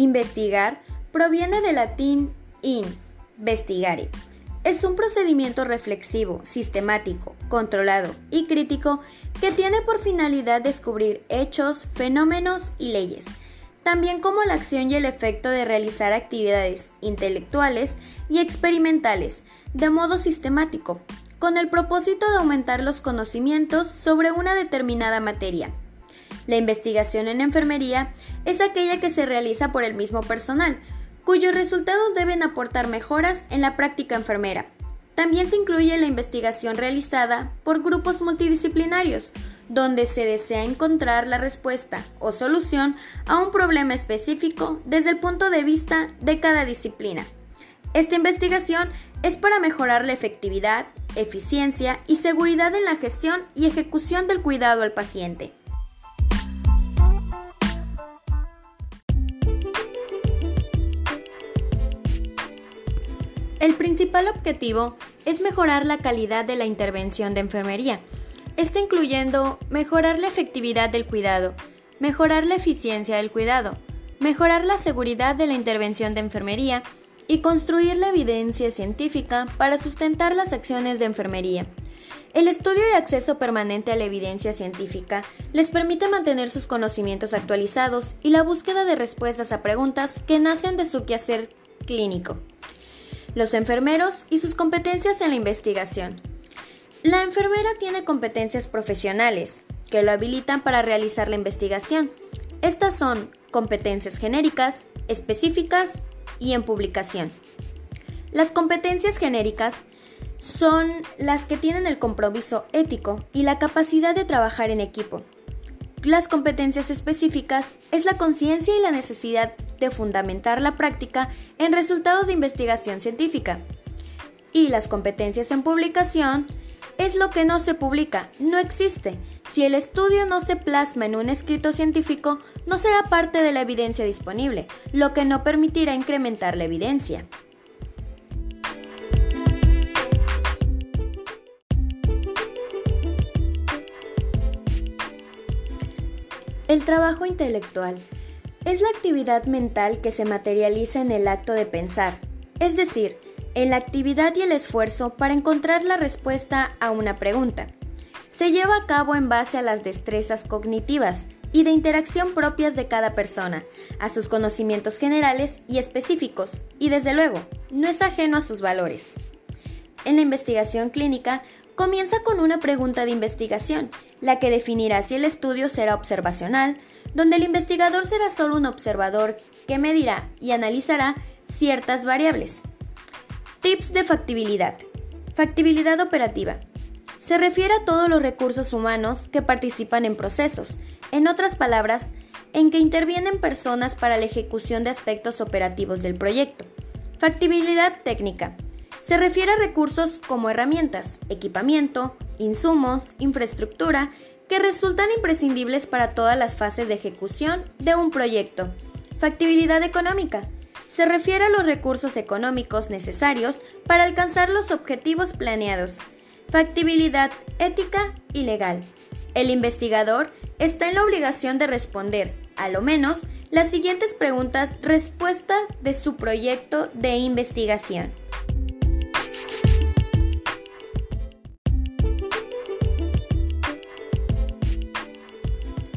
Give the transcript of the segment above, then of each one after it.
Investigar proviene del latín in, vestigare. Es un procedimiento reflexivo, sistemático, controlado y crítico que tiene por finalidad descubrir hechos, fenómenos y leyes, también como la acción y el efecto de realizar actividades intelectuales y experimentales de modo sistemático, con el propósito de aumentar los conocimientos sobre una determinada materia. La investigación en enfermería es aquella que se realiza por el mismo personal, cuyos resultados deben aportar mejoras en la práctica enfermera. También se incluye la investigación realizada por grupos multidisciplinarios, donde se desea encontrar la respuesta o solución a un problema específico desde el punto de vista de cada disciplina. Esta investigación es para mejorar la efectividad, eficiencia y seguridad en la gestión y ejecución del cuidado al paciente. Principal objetivo es mejorar la calidad de la intervención de enfermería. Esto incluyendo mejorar la efectividad del cuidado, mejorar la eficiencia del cuidado, mejorar la seguridad de la intervención de enfermería y construir la evidencia científica para sustentar las acciones de enfermería. El estudio y acceso permanente a la evidencia científica les permite mantener sus conocimientos actualizados y la búsqueda de respuestas a preguntas que nacen de su quehacer clínico los enfermeros y sus competencias en la investigación. La enfermera tiene competencias profesionales que lo habilitan para realizar la investigación. Estas son competencias genéricas, específicas y en publicación. Las competencias genéricas son las que tienen el compromiso ético y la capacidad de trabajar en equipo. Las competencias específicas es la conciencia y la necesidad de fundamentar la práctica en resultados de investigación científica. Y las competencias en publicación es lo que no se publica, no existe. Si el estudio no se plasma en un escrito científico, no será parte de la evidencia disponible, lo que no permitirá incrementar la evidencia. El trabajo intelectual es la actividad mental que se materializa en el acto de pensar, es decir, en la actividad y el esfuerzo para encontrar la respuesta a una pregunta. Se lleva a cabo en base a las destrezas cognitivas y de interacción propias de cada persona, a sus conocimientos generales y específicos, y desde luego, no es ajeno a sus valores. En la investigación clínica, comienza con una pregunta de investigación, la que definirá si el estudio será observacional, donde el investigador será solo un observador que medirá y analizará ciertas variables. Tips de factibilidad. Factibilidad operativa. Se refiere a todos los recursos humanos que participan en procesos, en otras palabras, en que intervienen personas para la ejecución de aspectos operativos del proyecto. Factibilidad técnica. Se refiere a recursos como herramientas, equipamiento, insumos, infraestructura que resultan imprescindibles para todas las fases de ejecución de un proyecto. Factibilidad económica. Se refiere a los recursos económicos necesarios para alcanzar los objetivos planeados. Factibilidad ética y legal. El investigador está en la obligación de responder, a lo menos, las siguientes preguntas respuesta de su proyecto de investigación.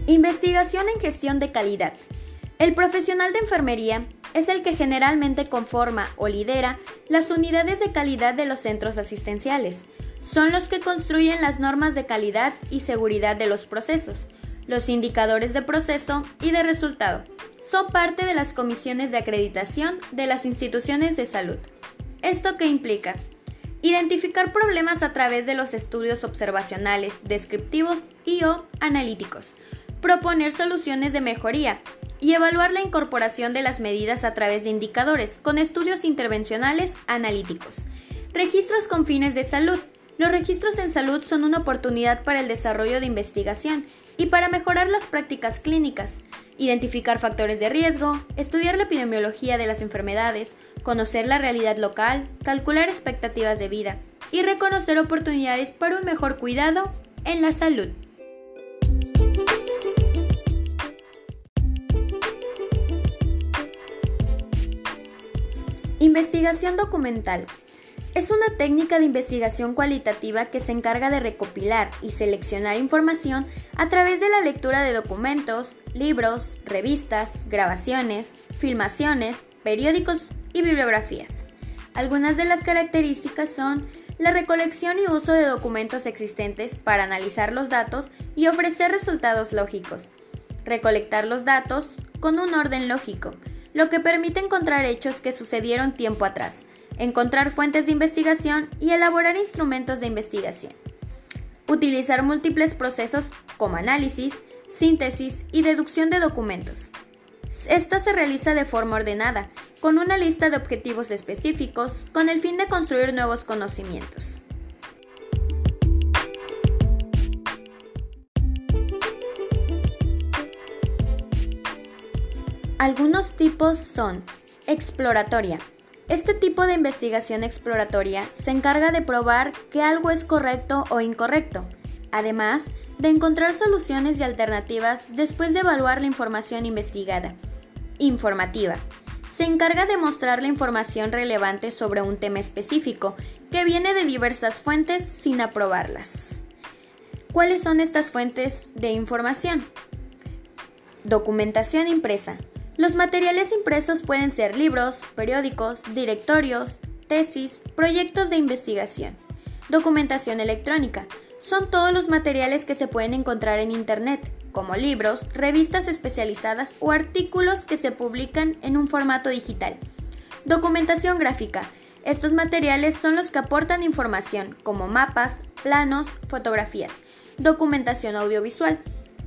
Investigación en gestión de calidad. El profesional de enfermería es el que generalmente conforma o lidera las unidades de calidad de los centros asistenciales. Son los que construyen las normas de calidad y seguridad de los procesos, los indicadores de proceso y de resultado. Son parte de las comisiones de acreditación de las instituciones de salud. ¿Esto qué implica? Identificar problemas a través de los estudios observacionales, descriptivos y o analíticos proponer soluciones de mejoría y evaluar la incorporación de las medidas a través de indicadores con estudios intervencionales analíticos. Registros con fines de salud. Los registros en salud son una oportunidad para el desarrollo de investigación y para mejorar las prácticas clínicas, identificar factores de riesgo, estudiar la epidemiología de las enfermedades, conocer la realidad local, calcular expectativas de vida y reconocer oportunidades para un mejor cuidado en la salud. Investigación documental. Es una técnica de investigación cualitativa que se encarga de recopilar y seleccionar información a través de la lectura de documentos, libros, revistas, grabaciones, filmaciones, periódicos y bibliografías. Algunas de las características son la recolección y uso de documentos existentes para analizar los datos y ofrecer resultados lógicos, recolectar los datos con un orden lógico, lo que permite encontrar hechos que sucedieron tiempo atrás, encontrar fuentes de investigación y elaborar instrumentos de investigación. Utilizar múltiples procesos como análisis, síntesis y deducción de documentos. Esta se realiza de forma ordenada, con una lista de objetivos específicos, con el fin de construir nuevos conocimientos. Algunos tipos son exploratoria. Este tipo de investigación exploratoria se encarga de probar que algo es correcto o incorrecto, además de encontrar soluciones y alternativas después de evaluar la información investigada. Informativa. Se encarga de mostrar la información relevante sobre un tema específico que viene de diversas fuentes sin aprobarlas. ¿Cuáles son estas fuentes de información? Documentación impresa. Los materiales impresos pueden ser libros, periódicos, directorios, tesis, proyectos de investigación. Documentación electrónica. Son todos los materiales que se pueden encontrar en Internet, como libros, revistas especializadas o artículos que se publican en un formato digital. Documentación gráfica. Estos materiales son los que aportan información, como mapas, planos, fotografías. Documentación audiovisual.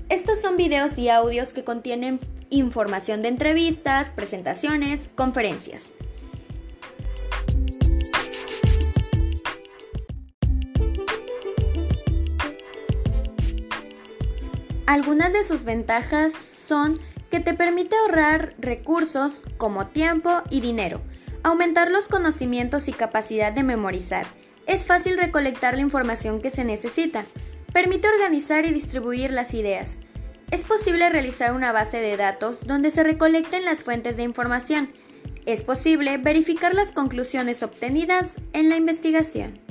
Estos son videos y audios que contienen información de entrevistas, presentaciones, conferencias. Algunas de sus ventajas son que te permite ahorrar recursos como tiempo y dinero, aumentar los conocimientos y capacidad de memorizar. Es fácil recolectar la información que se necesita. Permite organizar y distribuir las ideas. Es posible realizar una base de datos donde se recolecten las fuentes de información. Es posible verificar las conclusiones obtenidas en la investigación.